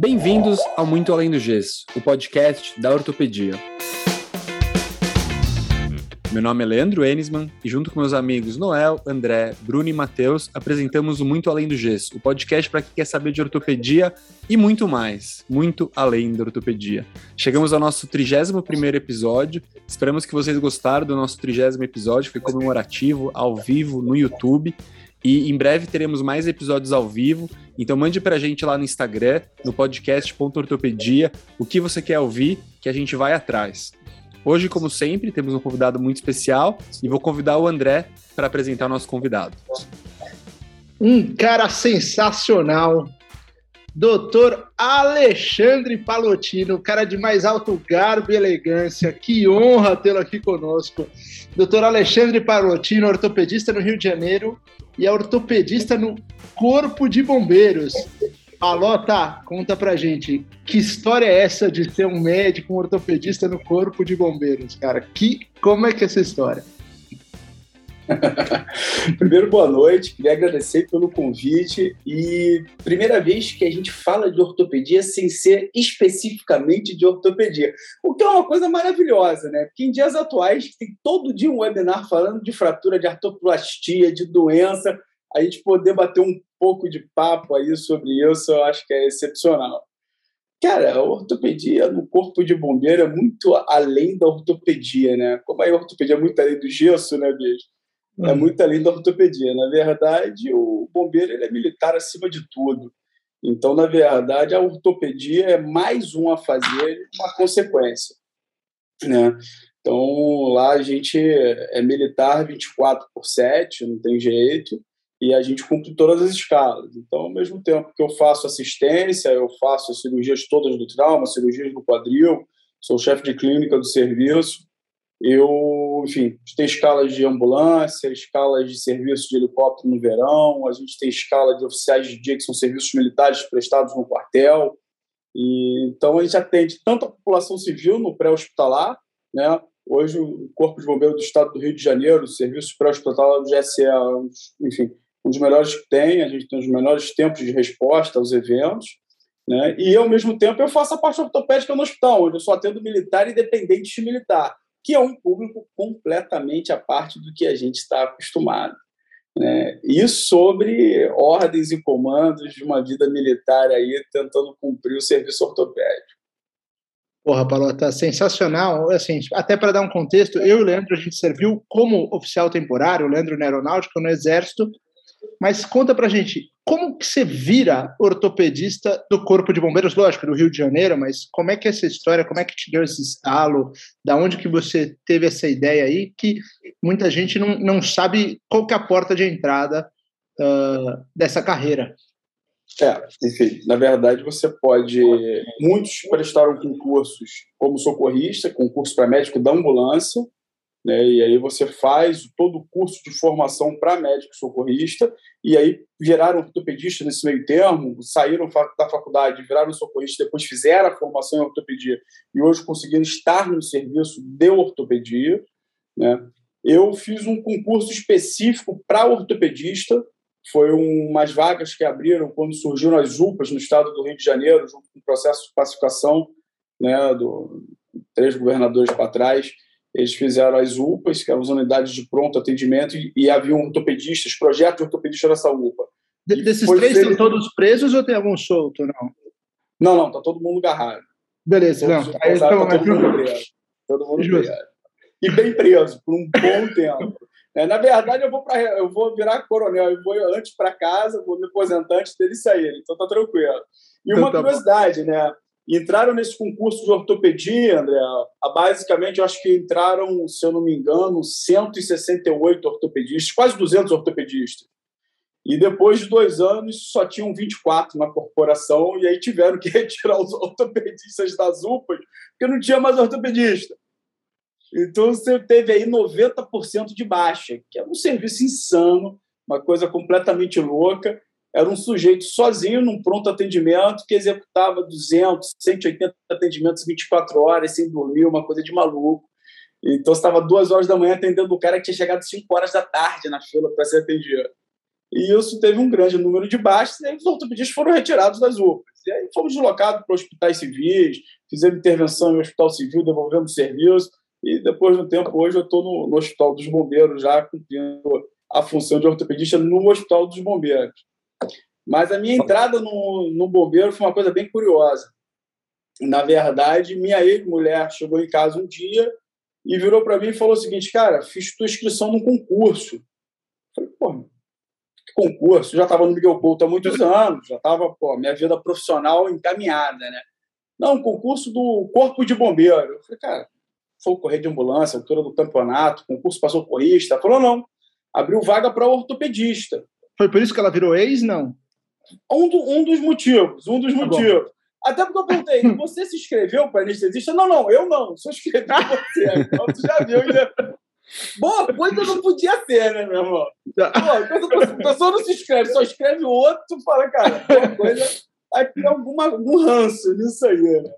Bem-vindos ao Muito Além do Gesso, o podcast da ortopedia. Meu nome é Leandro Enisman e junto com meus amigos Noel, André, Bruno e Matheus apresentamos o Muito Além do Gesso, o podcast para quem quer saber de ortopedia e muito mais, muito além da ortopedia. Chegamos ao nosso 31º episódio, esperamos que vocês gostaram do nosso 30 episódio, foi comemorativo, ao vivo, no YouTube, e em breve teremos mais episódios ao vivo, então mande pra gente lá no Instagram, no podcast.ortopedia, o que você quer ouvir, que a gente vai atrás. Hoje, como sempre, temos um convidado muito especial e vou convidar o André para apresentar o nosso convidado. Um cara sensacional, Doutor Alexandre Palotino, cara de mais alto garbo e elegância. Que honra tê-lo aqui conosco. Doutor Alexandre Palotino, ortopedista no Rio de Janeiro e é ortopedista no Corpo de Bombeiros. Alota, conta pra gente, que história é essa de ser um médico, um ortopedista no Corpo de Bombeiros, cara? Que, como é que é essa história? Primeiro, boa noite. Queria agradecer pelo convite. E primeira vez que a gente fala de ortopedia sem ser especificamente de ortopedia. O que é uma coisa maravilhosa, né? Porque em dias atuais tem todo dia um webinar falando de fratura de artroplastia, de doença. A gente poder bater um pouco de papo aí sobre isso, eu acho que é excepcional. Cara, a ortopedia no corpo de bombeiro é muito além da ortopedia, né? Como a ortopedia é muito além do gesso, né, bicho? É muito além da ortopedia. Na verdade, o bombeiro ele é militar acima de tudo. Então, na verdade, a ortopedia é mais um a fazer, uma consequência. Né? Então, lá a gente é militar 24 por 7, não tem jeito, e a gente cumpre todas as escalas. Então, ao mesmo tempo que eu faço assistência, eu faço as cirurgias todas do trauma, cirurgias do quadril, sou chefe de clínica do serviço, eu, enfim, tem escalas de ambulância, escalas de serviço de helicóptero no verão, a gente tem escala de oficiais de dia, que são serviços militares prestados no quartel. E, então, a gente atende tanto a população civil no pré-hospitalar, né? Hoje, o Corpo de Bombeiros do Estado do Rio de Janeiro, o serviço pré-hospitalar do GSE, enfim, um dos melhores que tem, a gente tem os menores tempos de resposta aos eventos. Né? E, ao mesmo tempo, eu faço a parte ortopédica no hospital, onde eu só atendo militar e dependente de militar que é um público completamente à parte do que a gente está acostumado. Né? E sobre ordens e comandos de uma vida militar aí tentando cumprir o serviço ortopédico. Porra, Palota, sensacional. Assim, até para dar um contexto, eu e o Leandro, a gente serviu como oficial temporário, o Leandro na aeronáutica, no Exército, mas conta pra gente, como que você vira ortopedista do Corpo de Bombeiros, lógico, do Rio de Janeiro, mas como é que é essa história, como é que te deu esse estalo, da onde que você teve essa ideia aí, que muita gente não, não sabe qual que é a porta de entrada uh, dessa carreira. É, enfim, na verdade você pode, muitos prestaram concursos como socorrista, concurso para médico da ambulância, né? E aí você faz todo o curso de formação para médico socorrista, e aí viraram ortopedista nesse meio termo, saíram da faculdade, viraram socorrista, depois fizeram a formação em ortopedia, e hoje conseguiram estar no serviço de ortopedia. Né? Eu fiz um concurso específico para ortopedista, foi umas vagas que abriram quando surgiram as UPAs no estado do Rio de Janeiro, junto com o processo de pacificação né, do três governadores para trás, eles fizeram as UPAs, que eram as unidades de pronto atendimento, e, e havia ortopedistas, projeto de ortopedista nessa UPA. De, desses três estão todos presos ou tem algum solto, não? Não, não, tá todo mundo agarrado. Beleza, todos não. Aí, tá, tá todo mundo preso. Todo mundo preso. E bem preso, por um bom tempo. É, na verdade, eu vou, pra, eu vou virar coronel, eu vou antes para casa, vou me aposentar antes deles saírem, então tá tranquilo. E então, uma tá curiosidade, bom. né? Entraram nesse concurso de ortopedia, André, basicamente, eu acho que entraram, se eu não me engano, 168 ortopedistas, quase 200 ortopedistas. E depois de dois anos, só tinham 24 na corporação, e aí tiveram que retirar os ortopedistas das UPAs, porque não tinha mais ortopedista. Então, você teve aí 90% de baixa, que é um serviço insano, uma coisa completamente louca era um sujeito sozinho num pronto atendimento que executava 200, 180 atendimentos 24 horas sem dormir, uma coisa de maluco. Então, estava duas horas da manhã atendendo o cara que tinha chegado 5 horas da tarde na fila para ser atendido. e isso teve um grande número de baixas, e os ortopedistas foram retirados das UPAs. E aí fomos deslocados para hospitais civis, fizemos intervenção em hospital civil, devolvemos serviço, e depois do tempo, hoje eu estou no, no, Hospital dos Bombeiros, já cumprindo a função de ortopedista no Hospital dos Bombeiros. Mas a minha entrada no, no bombeiro foi uma coisa bem curiosa. Na verdade, minha ex-mulher chegou em casa um dia e virou para mim e falou o seguinte: Cara, fiz tua inscrição num concurso. Eu falei, pô, que concurso? Eu já estava no Miguel Couto há muitos anos, já estava, pô, minha vida profissional encaminhada, né? Não, concurso do Corpo de Bombeiro. Eu falei, cara, foi correr de ambulância, altura do campeonato, concurso para socorrista. Falou, não, abriu vaga para ortopedista. Foi por isso que ela virou ex, não? Um, do, um dos motivos, um dos tá motivos. Bom. Até porque eu perguntei, você se inscreveu para anestesista? Não, não, eu não, só escrevi você. Então, tu já viu. Já... Boa coisa não podia ser, né, meu irmão? Boa coisa, a pessoa não se inscreve, só escreve o outro, tu fala, cara, boa coisa, vai ter alguma, algum ranço nisso aí, né?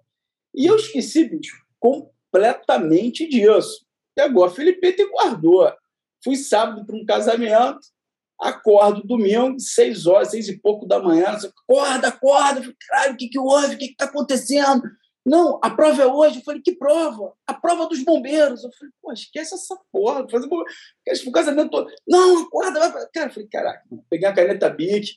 E eu esqueci, bicho, completamente disso. Pegou a Felipeta e guardou. Fui sábado para um casamento, acordo domingo, seis horas, seis e pouco da manhã, acorda, acorda, caralho, o que, que houve, o que está acontecendo? Não, a prova é hoje. Eu falei, que prova? A prova dos bombeiros. Eu falei, pô, esquece essa porra, fazer o casamento todo. Não, acorda, vai. Cara, eu falei, caraca, peguei a caneta BIC,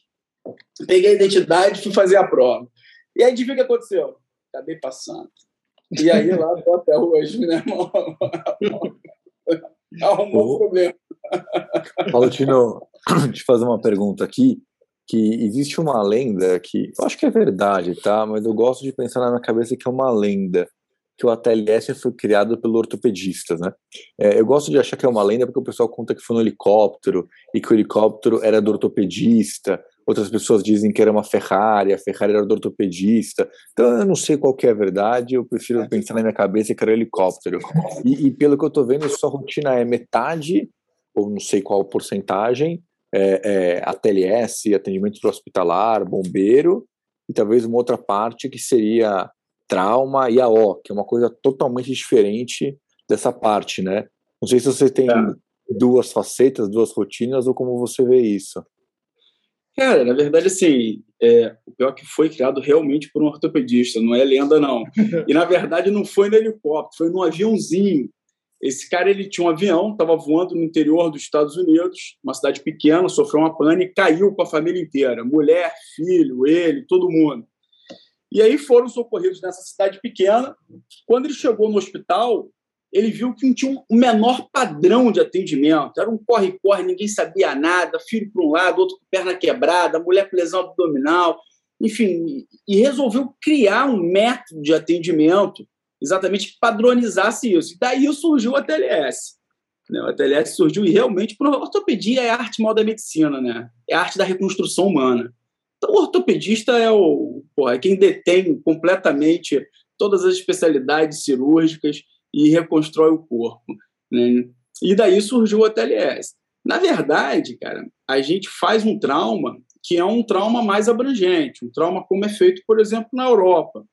peguei a identidade fui fazer a prova. E aí, adivinha o que aconteceu? Acabei passando. E aí, lá tô até hoje, né, irmão? Arrumou um problema. Valentino, deixa eu fazer uma pergunta aqui, que existe uma lenda que, eu acho que é verdade, tá? Mas eu gosto de pensar na minha cabeça que é uma lenda, que o ATLS foi criado pelo ortopedista, né? É, eu gosto de achar que é uma lenda porque o pessoal conta que foi no helicóptero e que o helicóptero era do ortopedista, outras pessoas dizem que era uma Ferrari, a Ferrari era do ortopedista. Então eu não sei qual que é a verdade, eu prefiro é. pensar na minha cabeça que era helicóptero. E, e pelo que eu estou vendo, sua rotina é metade ou não sei qual porcentagem, é, é, ATLS, atendimento hospitalar, bombeiro, e talvez uma outra parte que seria trauma e AO, que é uma coisa totalmente diferente dessa parte, né? Não sei se você tem é. duas facetas, duas rotinas, ou como você vê isso. Cara, na verdade, assim, é, o pior é que foi criado realmente por um ortopedista, não é lenda, não. E, na verdade, não foi no helicóptero, foi num aviãozinho esse cara ele tinha um avião, estava voando no interior dos Estados Unidos, uma cidade pequena, sofreu uma pane e caiu com a família inteira, mulher, filho, ele, todo mundo. E aí foram socorridos nessa cidade pequena. Quando ele chegou no hospital, ele viu que não tinha um menor padrão de atendimento. Era um corre-corre, ninguém sabia nada, filho para um lado, outro com perna quebrada, mulher com lesão abdominal, enfim, e resolveu criar um método de atendimento exatamente que padronizasse isso. E daí surgiu TLS. Né? A TLS surgiu e realmente, a ortopedia é a arte mal da medicina, né? é a arte da reconstrução humana. Então, o ortopedista é, o, pô, é quem detém completamente todas as especialidades cirúrgicas e reconstrói o corpo. Né? E daí surgiu a TLS. Na verdade, cara, a gente faz um trauma que é um trauma mais abrangente, um trauma como é feito, por exemplo, na Europa.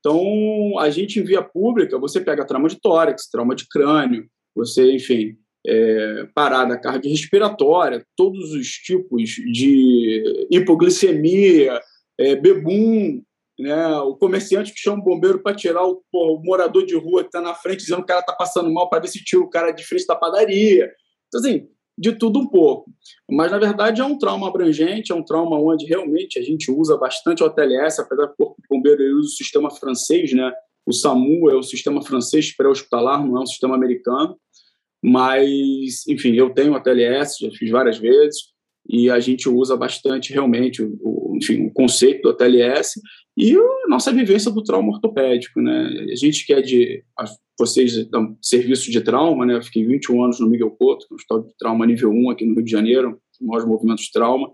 Então, a gente em via pública, você pega trauma de tórax, trauma de crânio, você, enfim, é, parada cardiorrespiratória, todos os tipos de hipoglicemia, é, bebum, né? o comerciante que chama o bombeiro para tirar o, o, morador de rua que está na frente, dizendo que o cara está passando mal para ver se tira o cara de frente da padaria. Então, assim, de tudo um pouco. Mas, na verdade, é um trauma abrangente, é um trauma onde realmente a gente usa bastante o ATLS, apesar do Corpo de Bombeiro usa o sistema francês, né? O SAMU é o sistema francês pré-hospitalar, não é um sistema americano. Mas, enfim, eu tenho o ATLS, já fiz várias vezes, e a gente usa bastante realmente o, enfim, o conceito do ATLS e a nossa vivência do trauma ortopédico, né? A gente que é de vocês dão serviço de trauma, né? Eu fiquei 21 anos no Miguel Couto, que é hospital de trauma nível 1 aqui no Rio de Janeiro, os maiores movimentos de trauma.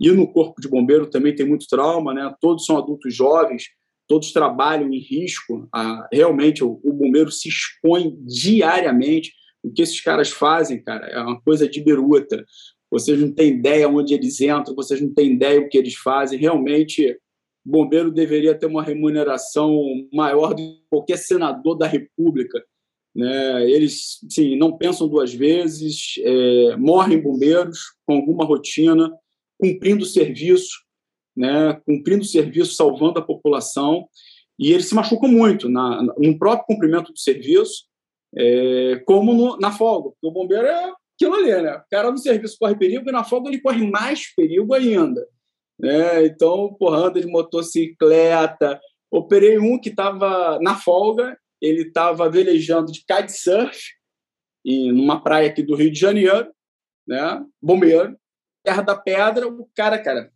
E no corpo de bombeiro também tem muito trauma, né? Todos são adultos jovens, todos trabalham em risco. Ah, realmente o, o bombeiro se expõe diariamente. O que esses caras fazem, cara, é uma coisa de beruta vocês não têm ideia onde eles entram, vocês não têm ideia o que eles fazem. Realmente, o bombeiro deveria ter uma remuneração maior do que qualquer senador da República. Né? Eles sim, não pensam duas vezes, é, morrem bombeiros com alguma rotina, cumprindo o serviço, né, cumprindo o serviço, salvando a população, e ele se machucou muito na, no próprio cumprimento do serviço, é, como no, na folga, o bombeiro é aquilo ali, né? O cara no serviço corre perigo e na folga ele corre mais perigo ainda. Né? Então, porra, anda de motocicleta. Operei um que estava na folga, ele estava velejando de kitesurf em numa praia aqui do Rio de Janeiro, né? Bombeiro, terra da pedra, o cara, cara,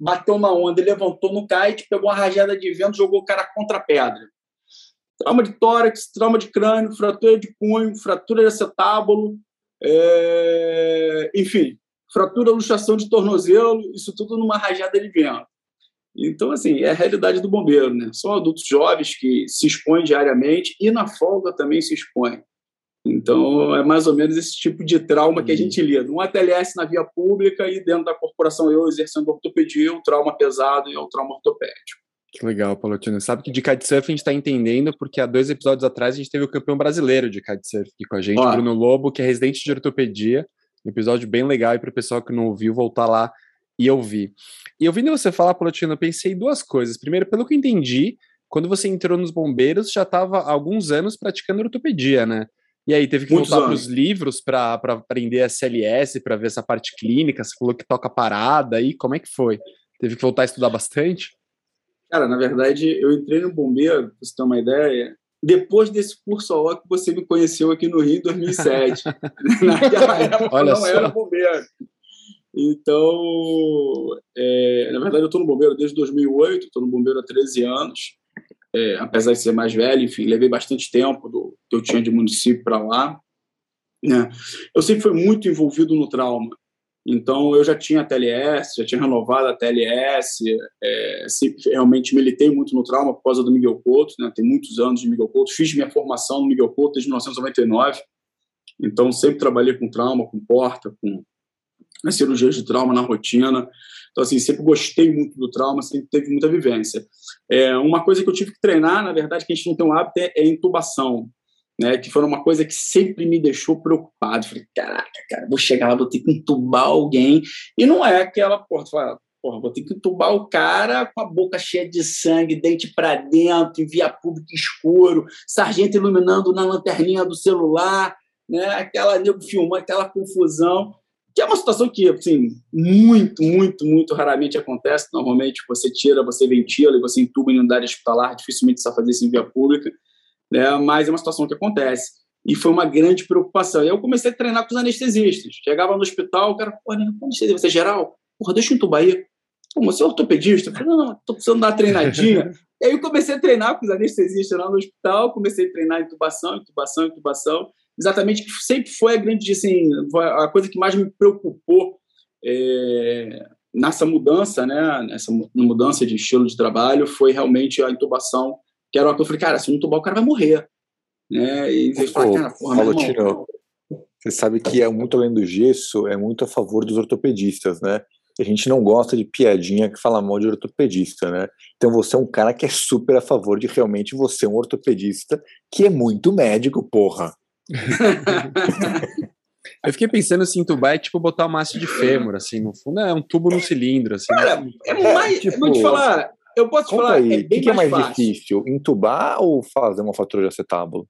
bateu uma onda, levantou no kite, pegou uma rajada de vento, jogou o cara contra a pedra. Trauma de tórax, trauma de crânio, fratura de punho, fratura de acetábulo, é... enfim, fratura, luxação de tornozelo, isso tudo numa rajada de vento. Então, assim, é a realidade do bombeiro, né? São adultos jovens que se expõem diariamente e na folga também se expõem. Então, é mais ou menos esse tipo de trauma que a gente lida. Um ATLS na via pública e dentro da corporação eu exercendo ortopedia, um trauma pesado e é o trauma ortopédico. Que legal, Palotino. Sabe que de kitesurf a gente está entendendo, porque há dois episódios atrás a gente teve o campeão brasileiro de kitesurf aqui com a gente, Ó. Bruno Lobo, que é residente de ortopedia. Um episódio bem legal e para o pessoal que não ouviu voltar lá e ouvir. E ouvindo você falar, Palotino, eu pensei duas coisas. Primeiro, pelo que eu entendi, quando você entrou nos bombeiros, já estava há alguns anos praticando ortopedia, né? E aí, teve que Muitos voltar para os livros para aprender a CLS, para ver essa parte clínica. Você falou que toca parada aí, como é que foi? Teve que voltar a estudar bastante? Cara, na verdade, eu entrei no bombeiro, para você ter uma ideia, depois desse curso ao que você me conheceu aqui no Rio em 2007. Naquela época Olha não só. era bombeiro. Então, é, na verdade, eu estou no bombeiro desde 2008, estou no bombeiro há 13 anos é, apesar de ser mais velho, enfim, levei bastante tempo do que eu tinha de município para lá. Né? Eu sempre fui muito envolvido no trauma. Então, eu já tinha a TLS, já tinha renovado a TLS, é, sempre realmente militei muito no trauma por causa do Miguel Couto, né? tem muitos anos de Miguel Couto, fiz minha formação no Miguel Couto desde 1999, então sempre trabalhei com trauma, com porta, com as cirurgias de trauma na rotina. Então, assim, sempre gostei muito do trauma, sempre teve muita vivência. É, uma coisa que eu tive que treinar, na verdade, que a gente não tem um hábito, é, é intubação. Né, que foi uma coisa que sempre me deixou preocupado. Falei, caraca, cara, vou chegar lá, vou ter que entubar alguém. E não é aquela, porra, porra, vou ter que entubar o cara com a boca cheia de sangue, dente para dentro, em via pública escuro, sargento iluminando na lanterninha do celular, né, aquela nego filmando, aquela confusão que é uma situação que, assim, muito, muito, muito raramente acontece. Normalmente você tira, você ventila e você entuba em unidade hospitalar, dificilmente você vai fazer isso em via pública, né? mas é uma situação que acontece. E foi uma grande preocupação. E eu comecei a treinar com os anestesistas. Chegava no hospital, o cara, né, anestesia, você é geral? Porra, deixa eu entubar aí. Pô, você é ortopedista? Eu falei, não, não, tô precisando dar uma treinadinha. e aí eu comecei a treinar com os anestesistas lá no hospital, comecei a treinar intubação, intubação, intubação exatamente que sempre foi a grande, assim, a coisa que mais me preocupou é, nessa mudança, né, nessa mudança de estilo de trabalho, foi realmente a intubação, que era uma coisa que eu falei, cara, se não intubar o cara vai morrer. Né? E eles falaram, cara, porra, Paulo Tino, você sabe que é muito além do gesso, é muito a favor dos ortopedistas, né? A gente não gosta de piadinha que fala mal de ortopedista, né? Então você é um cara que é super a favor de realmente você um ortopedista que é muito médico, porra. Eu fiquei pensando se entubar é tipo botar uma haste de fêmur, assim, no fundo é um tubo no cilindro, assim. Cara, né? é mais. Tipo, vou te falar, eu posso te falar. Aí, é o que, é mais, mais difícil? Entubar ou fazer uma fratura de acetábulo?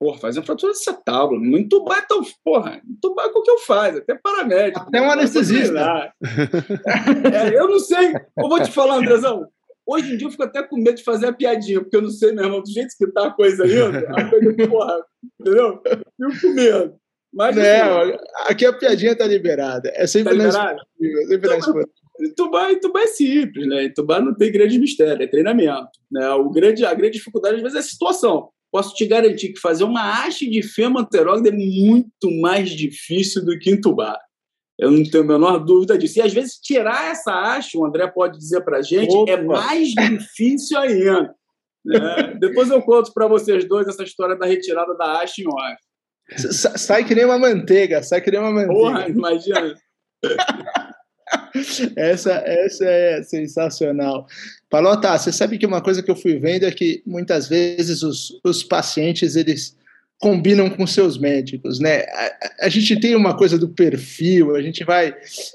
Porra, fazer uma fratura de acetábulo. Entubar é tão. Porra, entubar é qualquer um faz, até paramédico. Até um anestesista. é, eu não sei. Eu vou te falar, Andrezão. Hoje em dia eu fico até com medo de fazer a piadinha, porque eu não sei, meu irmão, do jeito que tá a coisa indo, a coisa, porra, entendeu? Fico com medo. Mas, não, assim, aqui a piadinha tá liberada. É sempre tá liberado? É sempre Entubar, entubar é simples, né? Entubar não tem grande mistério, é treinamento. Né? O grande, a grande dificuldade, às vezes, é a situação. Posso te garantir que fazer uma haste de fêmur é muito mais difícil do que entubar. Eu não tenho a menor dúvida disso. E às vezes tirar essa haste, o André pode dizer para a gente, é Opa. é mais difícil ainda. Né? Depois eu conto para vocês dois essa história da retirada da haste em off. Sai que nem uma manteiga, sai que nem uma manteiga. Porra, imagina. essa, essa é sensacional. Palota, você sabe que uma coisa que eu fui vendo é que muitas vezes os, os pacientes eles combinam com seus médicos, né? A, a, gente tem uma coisa do perfil, a gente vai.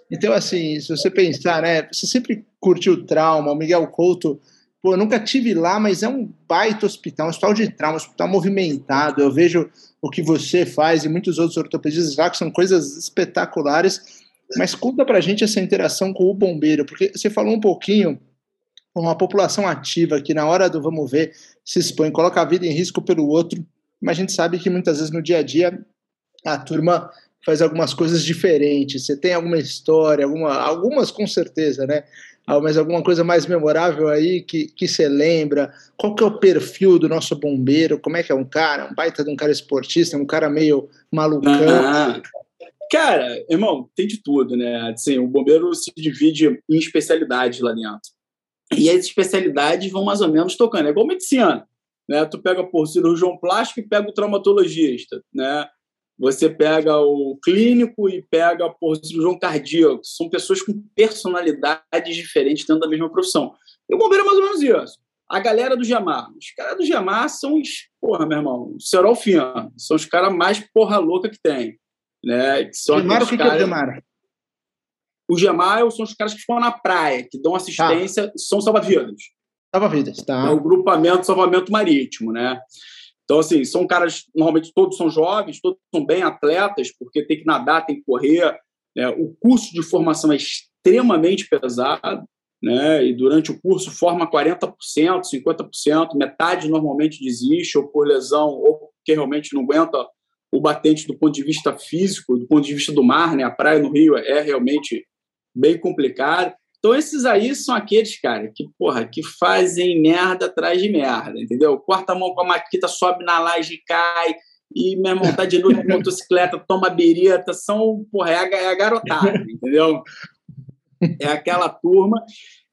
Então, assim, se você pensar, né? Você sempre curtiu trauma, o Miguel Couto, pô, eu nunca tive lá, mas é um baita hospital, um hospital de trauma, um hospital movimentado. Eu vejo o que você faz e muitos outros ortopedistas lá, que são coisas espetaculares. Mas conta pra gente essa interação com o bombeiro, porque você falou um pouquinho com uma população ativa que na hora do vamos ver se expõe, coloca a vida em risco pelo outro mas a gente sabe que muitas vezes no dia a dia a turma faz algumas coisas diferentes. Você tem alguma história, alguma, algumas com certeza, né? Ah, mas alguma coisa mais memorável aí que, que você lembra? Qual que é o perfil do nosso bombeiro? Como é que é um cara? Um baita de um cara esportista, um cara meio malucão? Cara, irmão, tem de tudo, né? Assim, o bombeiro se divide em especialidades lá dentro. E as especialidades vão mais ou menos tocando. É igual medicina. Né? Tu pega por cirurgião plástico e pega o traumatologista, né? Você pega o clínico e pega por cirurgião cardíaco. São pessoas com personalidades diferentes dentro da mesma profissão. E o bombeiro é mais ou menos isso. A galera do Jamar. Os caras do Jamar são os, porra, meu irmão, Serol Fian. São os caras mais porra louca que tem. Né? Que são o que, caras... que é o Jamar? O Jamar são os caras que ficam na praia, que dão assistência, tá. são salva-vidas. Salva-vidas, tá. É o grupamento salvamento marítimo, né? Então, assim, são caras, normalmente todos são jovens, todos são bem atletas, porque tem que nadar, tem que correr. Né? O curso de formação é extremamente pesado, né? E durante o curso forma 40%, 50%, metade normalmente desiste, ou por lesão, ou porque realmente não aguenta o batente do ponto de vista físico, do ponto de vista do mar, né? A praia no Rio é realmente bem complicada. Então, esses aí são aqueles, cara, que, porra, que fazem merda atrás de merda, entendeu? Corta a mão com a maquita, sobe na laje, cai, e, meu irmão, tá de noite com motocicleta, toma birita, são, porra, é é a garotada, entendeu? É aquela turma.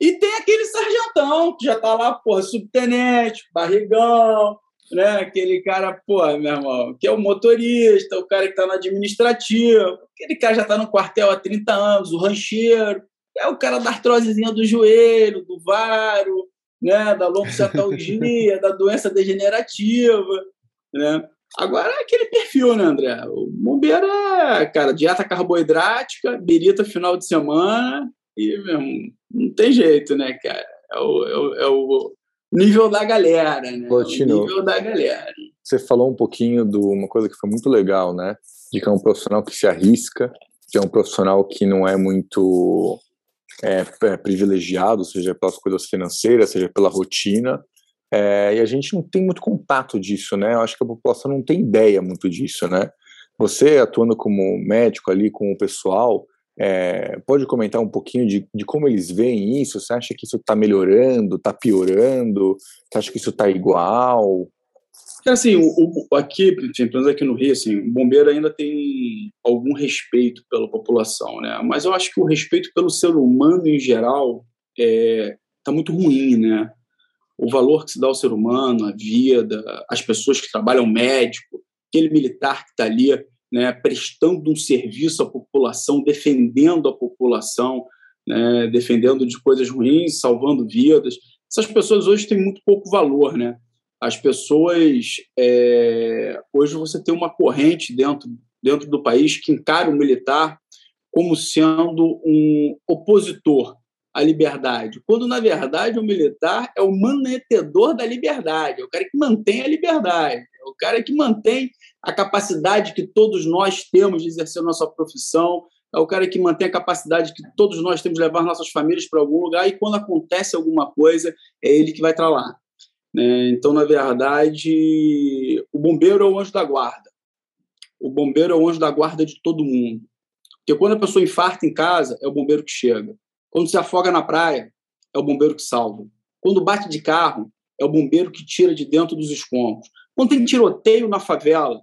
E tem aquele sargentão, que já tá lá, porra, subtenente, barrigão, né? Aquele cara, pô, meu irmão, que é o motorista, o cara que tá no administrativo, aquele cara já tá no quartel há 30 anos, o rancheiro, é o cara da artrosezinha do joelho, do varo, né, da lombocetalgia, da doença degenerativa, né? Agora é aquele perfil, né, André? O bombeiro é, cara, dieta carboidrática, birita final de semana e, mesmo, não tem jeito, né, cara? É o, é o, é o nível da galera, né? Lotino, o nível da galera. Você falou um pouquinho de uma coisa que foi muito legal, né? De que é um profissional que se arrisca, que é um profissional que não é muito é, é, privilegiado, seja pelas coisas financeiras, seja pela rotina, é, e a gente não tem muito contato disso, né? Eu acho que a população não tem ideia muito disso, né? Você atuando como médico ali com o pessoal, é, pode comentar um pouquinho de, de, como eles veem isso? Você acha que isso está melhorando, está piorando? Você acha que isso está igual? Assim, o, o, aqui, pelo menos aqui no Rio, assim, o bombeiro ainda tem algum respeito pela população, né? Mas eu acho que o respeito pelo ser humano em geral é, tá muito ruim, né? O valor que se dá ao ser humano, a vida, as pessoas que trabalham médico, aquele militar que está ali, né, prestando um serviço à população, defendendo a população, né, defendendo de coisas ruins, salvando vidas. Essas pessoas hoje têm muito pouco valor, né? as pessoas é, hoje você tem uma corrente dentro dentro do país que encara o militar como sendo um opositor à liberdade, quando na verdade o militar é o manetedor da liberdade, é o cara que mantém a liberdade, é o cara que mantém a capacidade que todos nós temos de exercer nossa profissão, é o cara que mantém a capacidade que todos nós temos de levar nossas famílias para algum lugar e quando acontece alguma coisa é ele que vai estar lá. Né? Então, na verdade, o bombeiro é o anjo da guarda. O bombeiro é o anjo da guarda de todo mundo. Porque quando a pessoa infarta em casa, é o bombeiro que chega. Quando se afoga na praia, é o bombeiro que salva. Quando bate de carro, é o bombeiro que tira de dentro dos escombros. Quando tem tiroteio na favela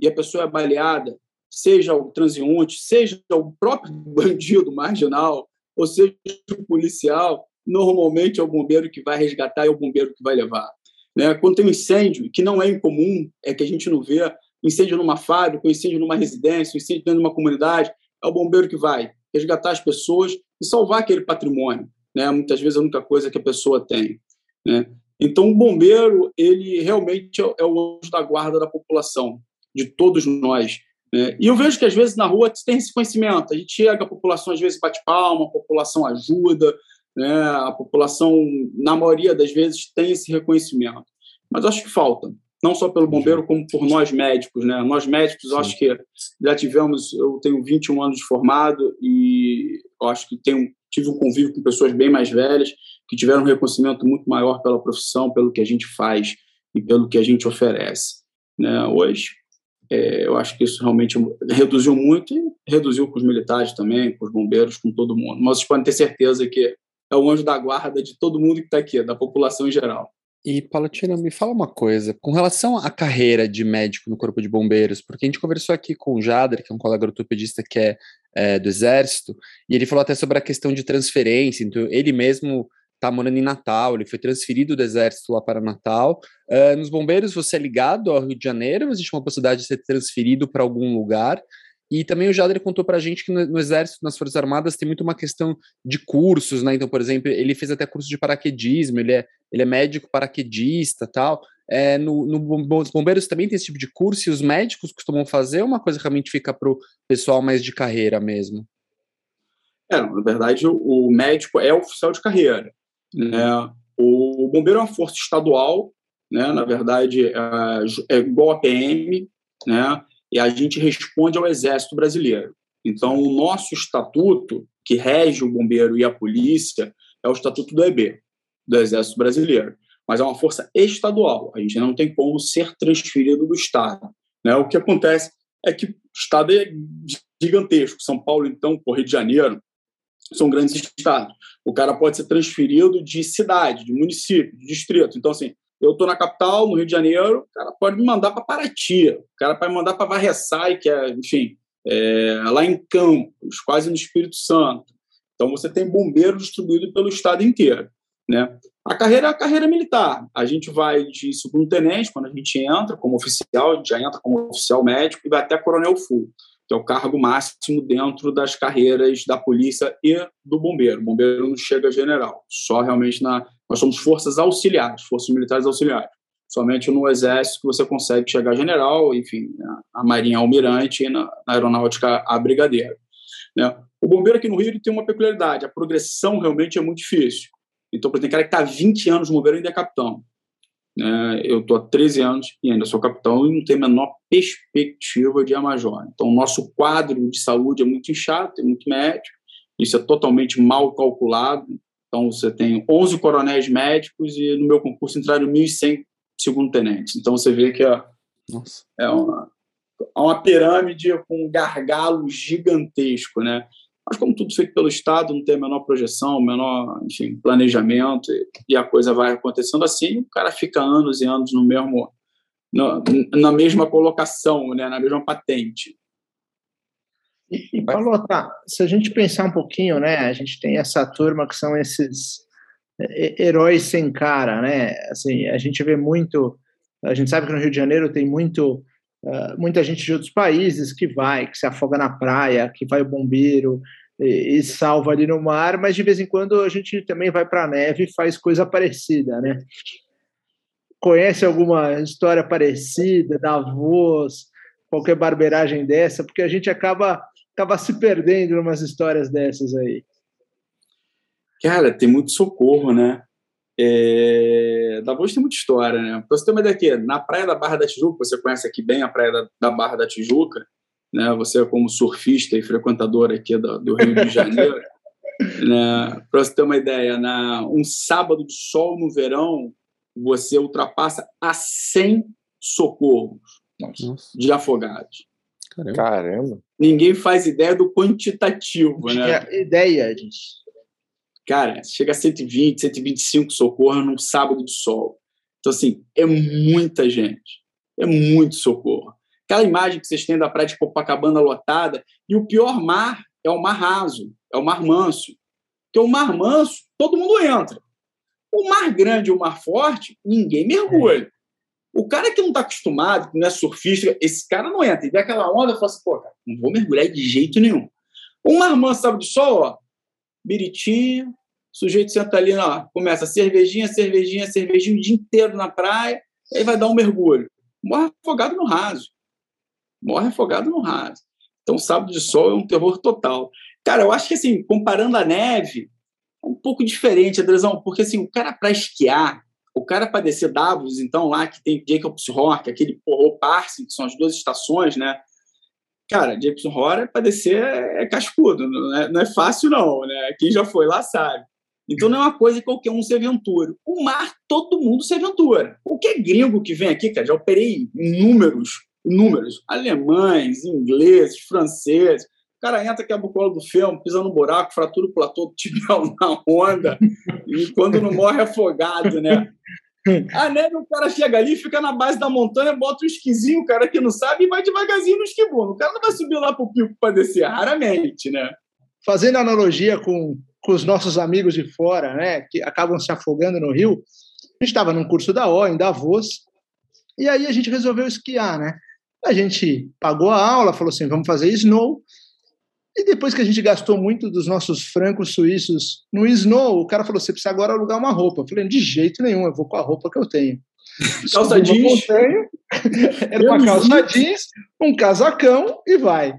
e a pessoa é baleada, seja o transeunte, seja o próprio bandido marginal, ou seja o policial, normalmente é o bombeiro que vai resgatar e é o bombeiro que vai levar. Né? Quando tem um incêndio, que não é incomum, é que a gente não vê, incêndio numa fábrica, incêndio numa residência, incêndio dentro de uma comunidade, é o bombeiro que vai resgatar as pessoas e salvar aquele patrimônio. Né? Muitas vezes é a única coisa que a pessoa tem. Né? Então, o bombeiro, ele realmente é o anjo da guarda da população, de todos nós. Né? E eu vejo que, às vezes, na rua tem esse conhecimento. A gente chega, a população, às vezes, bate palma, a população ajuda, né? a população, na maioria das vezes, tem esse reconhecimento. Mas acho que falta, não só pelo bombeiro, como por nós médicos. Né? Nós médicos, acho que já tivemos, eu tenho 21 anos de formado e acho que tenho, tive um convívio com pessoas bem mais velhas que tiveram um reconhecimento muito maior pela profissão, pelo que a gente faz e pelo que a gente oferece. Né? Hoje, é, eu acho que isso realmente reduziu muito e reduziu com os militares também, com os bombeiros, com todo mundo. Mas vocês podem ter certeza que é o anjo da guarda de todo mundo que está aqui, da população em geral. E, Palatina, me fala uma coisa, com relação à carreira de médico no Corpo de Bombeiros, porque a gente conversou aqui com o Jader, que é um colega ortopedista que é, é do Exército, e ele falou até sobre a questão de transferência, então ele mesmo está morando em Natal, ele foi transferido do Exército lá para Natal. Uh, nos bombeiros, você é ligado ao Rio de Janeiro, existe uma possibilidade de ser transferido para algum lugar. E também o Jader contou para a gente que no, no, Exército, nas Forças Armadas, tem muito uma questão de cursos, né? Então, por exemplo, ele fez até curso de paraquedismo, ele é, ele é médico paraquedista tal. É, no, no, nos bombeiros também tem esse tipo de curso, e os médicos costumam fazer, uma coisa realmente fica para o pessoal mais de carreira mesmo? É, na verdade, o, o médico é oficial de carreira. Né? O bombeiro é uma força estadual, né? na verdade, é, é igual a PM, né? e a gente responde ao Exército Brasileiro. Então, o nosso estatuto, que rege o bombeiro e a polícia, é o estatuto do EB, do Exército Brasileiro. Mas é uma força estadual, a gente não tem como ser transferido do Estado. Né? O que acontece é que o Estado é gigantesco. São Paulo, então, por Rio de Janeiro, são grandes estados. O cara pode ser transferido de cidade, de município, de distrito. Então, assim, eu estou na capital, no Rio de Janeiro, o cara pode me mandar para Paraty, o cara pode me mandar para Varresai, que é, enfim, é, lá em Campos, quase no Espírito Santo. Então, você tem bombeiro distribuído pelo estado inteiro. Né? A carreira é a carreira militar. A gente vai de segundo tenente, quando a gente entra como oficial, a gente já entra como oficial médico e vai até coronel full que é o cargo máximo dentro das carreiras da polícia e do bombeiro. O bombeiro não chega a general, só realmente na. Nós somos forças auxiliares, forças militares auxiliares. Somente no Exército que você consegue chegar a general, enfim, a Marinha almirante e na, na Aeronáutica a brigadeiro. Né? O bombeiro aqui no Rio tem uma peculiaridade: a progressão realmente é muito difícil. Então, por exemplo, tem cara que está 20 anos no bombeiro ainda é capitão. Né? Eu estou há 13 anos e ainda sou capitão e não tenho a menor perspectiva de a major. Então, o nosso quadro de saúde é muito inchado, tem muito médico, isso é totalmente mal calculado. Então, você tem 11 coronéis médicos e no meu concurso entraram 1.100 segundo-tenentes. Então, você vê que é, é uma, é uma pirâmide com um gargalo gigantesco, né? Mas como tudo feito pelo Estado, não tem a menor projeção, menor enfim, planejamento, e, e a coisa vai acontecendo assim, o cara fica anos e anos no mesmo, no, na mesma colocação, né, na mesma patente. E, e Paulo, tá, se a gente pensar um pouquinho, né, a gente tem essa turma que são esses é, heróis sem cara, né? Assim, a gente vê muito, a gente sabe que no Rio de Janeiro tem muito Uh, muita gente de outros países que vai, que se afoga na praia, que vai o bombeiro e, e salva ali no mar, mas de vez em quando a gente também vai para a neve e faz coisa parecida, né? Conhece alguma história parecida, da voz, qualquer barbeiragem dessa? Porque a gente acaba, acaba se perdendo em umas histórias dessas aí. Cara, tem muito socorro, né? É, Davos tem muita história, né? Pra você ter uma ideia aqui, na praia da Barra da Tijuca, você conhece aqui bem a praia da, da Barra da Tijuca, né? Você como surfista e frequentador aqui do, do Rio de Janeiro, né? Para você ter uma ideia, na um sábado de sol no verão, você ultrapassa a 100 socorros Nossa. de afogados. Caramba. Caramba. Ninguém faz ideia do quantitativo, né? Ideia disso. Cara, chega a 120, 125 socorro num sábado de sol. Então, assim, é muita gente. É muito socorro. Aquela imagem que vocês têm da praia de Copacabana lotada, e o pior mar é o mar raso, é o mar manso. Porque o mar manso, todo mundo entra. O mar grande e o mar forte, ninguém mergulha. O cara que não está acostumado, que não é surfista, esse cara não entra. E vê aquela onda e fala assim, pô, cara, não vou mergulhar de jeito nenhum. O mar manso, sabe do sol, ó, Biritinho, sujeito senta ali, ó, começa cervejinha, cervejinha, cervejinha o dia inteiro na praia, aí vai dar um mergulho. Morre afogado no raso. Morre afogado no raso. Então, sábado de sol é um terror total. Cara, eu acho que, assim, comparando a neve, é um pouco diferente, Andrezão, porque, assim, o cara para esquiar, o cara para descer Davos, então, lá que tem Jacobs Rock, aquele Parsing, que são as duas estações, né? Cara, Jacobs Rock para descer é, é cascudo, não é, não é fácil, não, né? Quem já foi lá sabe. Então não é uma coisa que qualquer um se aventura. O mar, todo mundo se aventura. Qualquer gringo que vem aqui, cara, já operei números, números, alemães, ingleses, franceses. O cara entra, quebra o colo do filme, pisa no buraco, fratura o platô tibial na onda, e quando não morre afogado, né? A neve, o cara chega ali, fica na base da montanha, bota o esquisinho, o cara que não sabe, e vai devagarzinho no esquibuno. O cara não vai subir lá pro pico para descer, raramente, né? Fazendo analogia com com os nossos amigos de fora, né, que acabam se afogando no rio. A gente estava num curso da O, em Davos, e aí a gente resolveu esquiar, né? A gente pagou a aula, falou assim, vamos fazer snow. E depois que a gente gastou muito dos nossos francos suíços no snow, o cara falou, você precisa agora alugar uma roupa. Eu falei, de jeito nenhum, eu vou com a roupa que eu tenho. calça jeans. Era uma calça jeans, um casacão e vai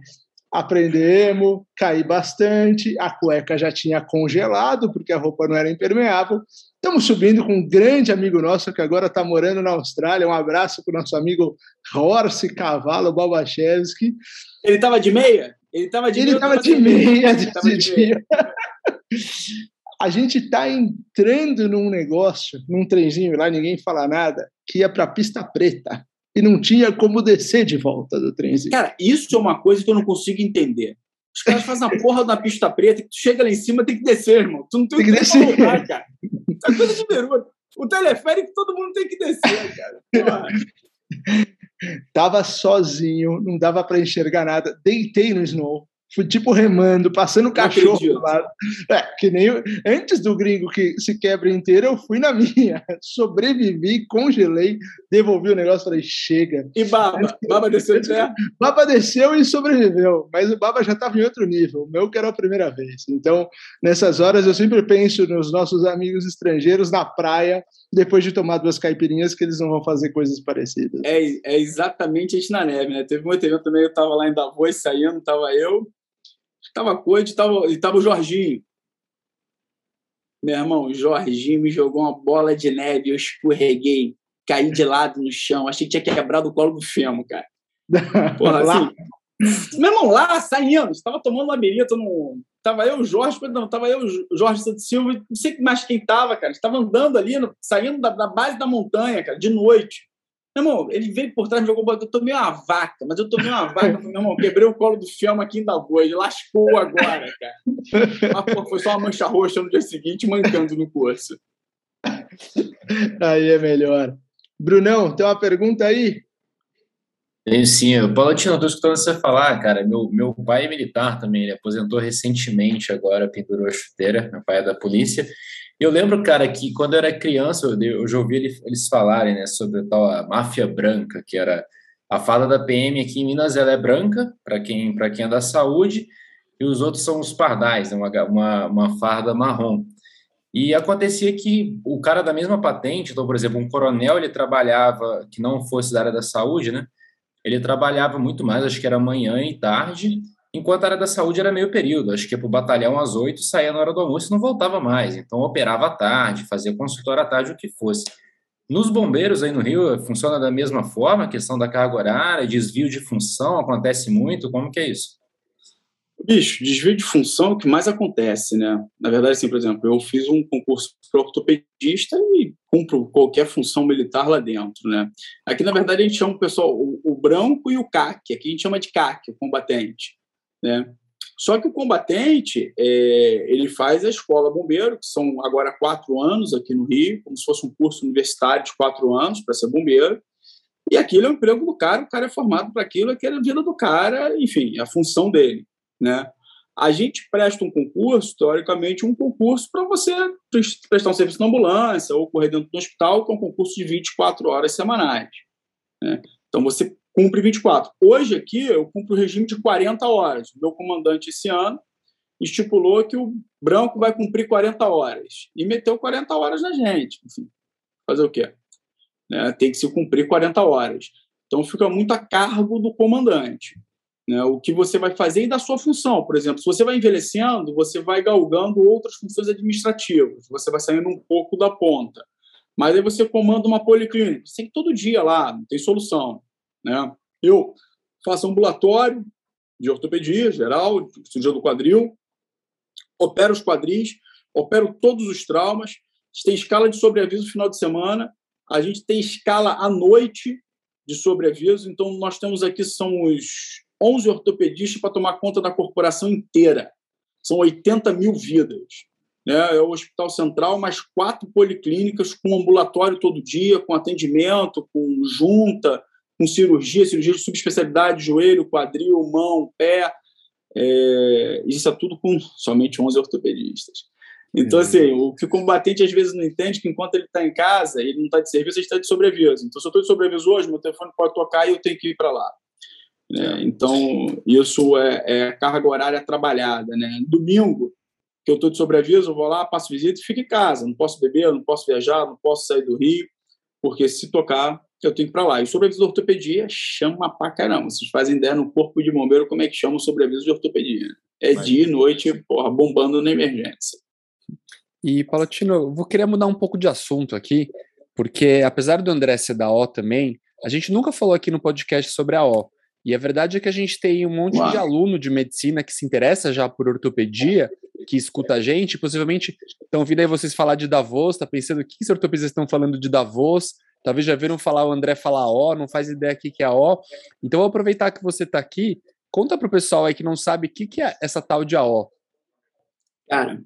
aprendemos, caí bastante, a cueca já tinha congelado, porque a roupa não era impermeável. Estamos subindo com um grande amigo nosso que agora está morando na Austrália. Um abraço para o nosso amigo Horse Cavalo Babachevski. Ele estava de meia? Ele estava de Ele estava de meia de dia. a gente está entrando num negócio, num trenzinho lá, ninguém fala nada, que ia para a pista preta e não tinha como descer de volta do trenzinho. Cara, isso é uma coisa que eu não consigo entender. Os caras fazem a porra da pista preta, tu chega lá em cima, tem que descer, irmão. Tu não tem, tem que descer. Voltar, cara. Isso é coisa de vergonha. O teleférico todo mundo tem que descer, cara. Tava sozinho, não dava para enxergar nada. Deitei no snow, Fui tipo remando, passando o cachorro do lado. É, que nem eu, antes do gringo que se quebra inteiro, eu fui na minha. Sobrevivi, congelei, devolvi o negócio, falei, chega. E Baba? Baba desceu de Baba desceu e sobreviveu, mas o Baba já estava em outro nível, o meu que era a primeira vez. Então, nessas horas, eu sempre penso nos nossos amigos estrangeiros na praia, depois de tomar duas caipirinhas, que eles não vão fazer coisas parecidas. É, é exatamente isso na neve, né? Teve um evento também, eu estava lá em Davos saindo, estava eu, Estava Coit e estava o Jorginho. Meu irmão, o Jorginho me jogou uma bola de neve, eu escorreguei, caí de lado no chão, achei que tinha quebrado o colo do fêmur, cara. Porra, assim, meu irmão, lá, saindo, estava tomando labirinto, no... tava eu, o Jorge, não, tava eu, o Jorge Santos Silva, não sei mais quem tava, cara, estava andando ali, saindo da, da, base da montanha, cara, de noite. Meu irmão, ele veio por trás, me jogou, eu tomei uma vaca, mas eu tomei uma vaca, meu irmão, quebrei o colo do Fiamma aqui da boa, ele lascou agora, cara. Mas, pô, foi só uma mancha roxa no dia seguinte, mancando no curso. Aí é melhor. Brunão, tem uma pergunta aí? Tenho sim. O Palatino, estou escutando você falar, cara. Meu, meu pai é militar também, ele aposentou recentemente agora, pendurou a chuteira, meu pai é da polícia. Eu lembro, cara, que quando eu era criança, eu, eu já ouvi eles falarem né, sobre a tal a máfia branca, que era a fada da PM aqui em Minas, ela é branca, para quem, quem é da saúde, e os outros são os pardais, né, uma, uma, uma farda marrom. E acontecia que o cara da mesma patente, então, por exemplo, um coronel, ele trabalhava, que não fosse da área da saúde, né? Ele trabalhava muito mais, acho que era manhã e tarde, enquanto a área da saúde era meio período. Acho que ia para o batalhão às oito, saía na hora do almoço e não voltava mais. Então, operava à tarde, fazia consultório à tarde, o que fosse. Nos bombeiros aí no Rio, funciona da mesma forma, a questão da carga horária, desvio de função acontece muito, como que é isso? Bicho, desvio de função é o que mais acontece, né? Na verdade, assim, por exemplo, eu fiz um concurso para ortopedista e cumpro qualquer função militar lá dentro, né? Aqui, na verdade, a gente chama o pessoal o, o branco e o CAC, aqui a gente chama de CAC, o combatente. Né? Só que o combatente, é, ele faz a escola bombeiro, que são agora quatro anos aqui no Rio, como se fosse um curso universitário de quatro anos para ser bombeiro. E aquilo é o emprego do cara, o cara é formado para aquilo, aquilo é a vida do cara, enfim, a função dele. Né? A gente presta um concurso, teoricamente, um concurso para você prestar um serviço na ambulância ou correr dentro do hospital, que é um concurso de 24 horas semanais. Né? Então, você cumpre 24. Hoje aqui eu cumpro o regime de 40 horas. O meu comandante esse ano, estipulou que o branco vai cumprir 40 horas e meteu 40 horas na gente. Enfim, fazer o quê? Né? Tem que se cumprir 40 horas. Então fica muito a cargo do comandante. Né? O que você vai fazer e da sua função. Por exemplo, se você vai envelhecendo, você vai galgando outras funções administrativas, você vai saindo um pouco da ponta. Mas aí você comanda uma policlínica, você tem todo dia lá, não tem solução. Né? Eu faço ambulatório de ortopedia geral, cirurgia do quadril, opero os quadris, opero todos os traumas, a gente tem escala de sobreaviso no final de semana, a gente tem escala à noite de sobreaviso, então nós temos aqui são os 11 ortopedistas para tomar conta da corporação inteira. São 80 mil vidas. Né? É o Hospital Central, mais quatro policlínicas com ambulatório todo dia, com atendimento, com junta, com cirurgia, cirurgia de subespecialidade, joelho, quadril, mão, pé. É, isso é tudo com somente 11 ortopedistas. Então, assim, o que o combatente às vezes não entende que enquanto ele está em casa, ele não está de serviço, ele está de sobreaviso. Então, se eu estou de sobreaviso hoje, meu telefone pode tocar e eu tenho que ir para lá. Né? Então, isso é, é, carga horária trabalhada. Né? Domingo, que eu estou de sobreaviso, eu vou lá, passo visita e fico em casa. Não posso beber, não posso viajar, não posso sair do Rio, porque se tocar, eu tenho que ir para lá. E o sobreaviso de ortopedia chama pra caramba. Vocês fazem ideia no corpo de bombeiro como é que chama o sobreaviso de ortopedia. É Vai. dia e noite, porra, bombando na emergência. E, Palatino, vou querer mudar um pouco de assunto aqui, porque apesar do André ser da O também, a gente nunca falou aqui no podcast sobre a O. E a verdade é que a gente tem um monte Uau. de aluno de medicina que se interessa já por ortopedia, que escuta a gente, possivelmente estão ouvindo aí vocês falar de Davos, está pensando o que os ortopedistas estão falando de Davos, talvez já viram falar o André falar O, não faz ideia aqui que é O. Então vou aproveitar que você está aqui, conta para o pessoal aí que não sabe o que, que é essa tal de AO. Cara,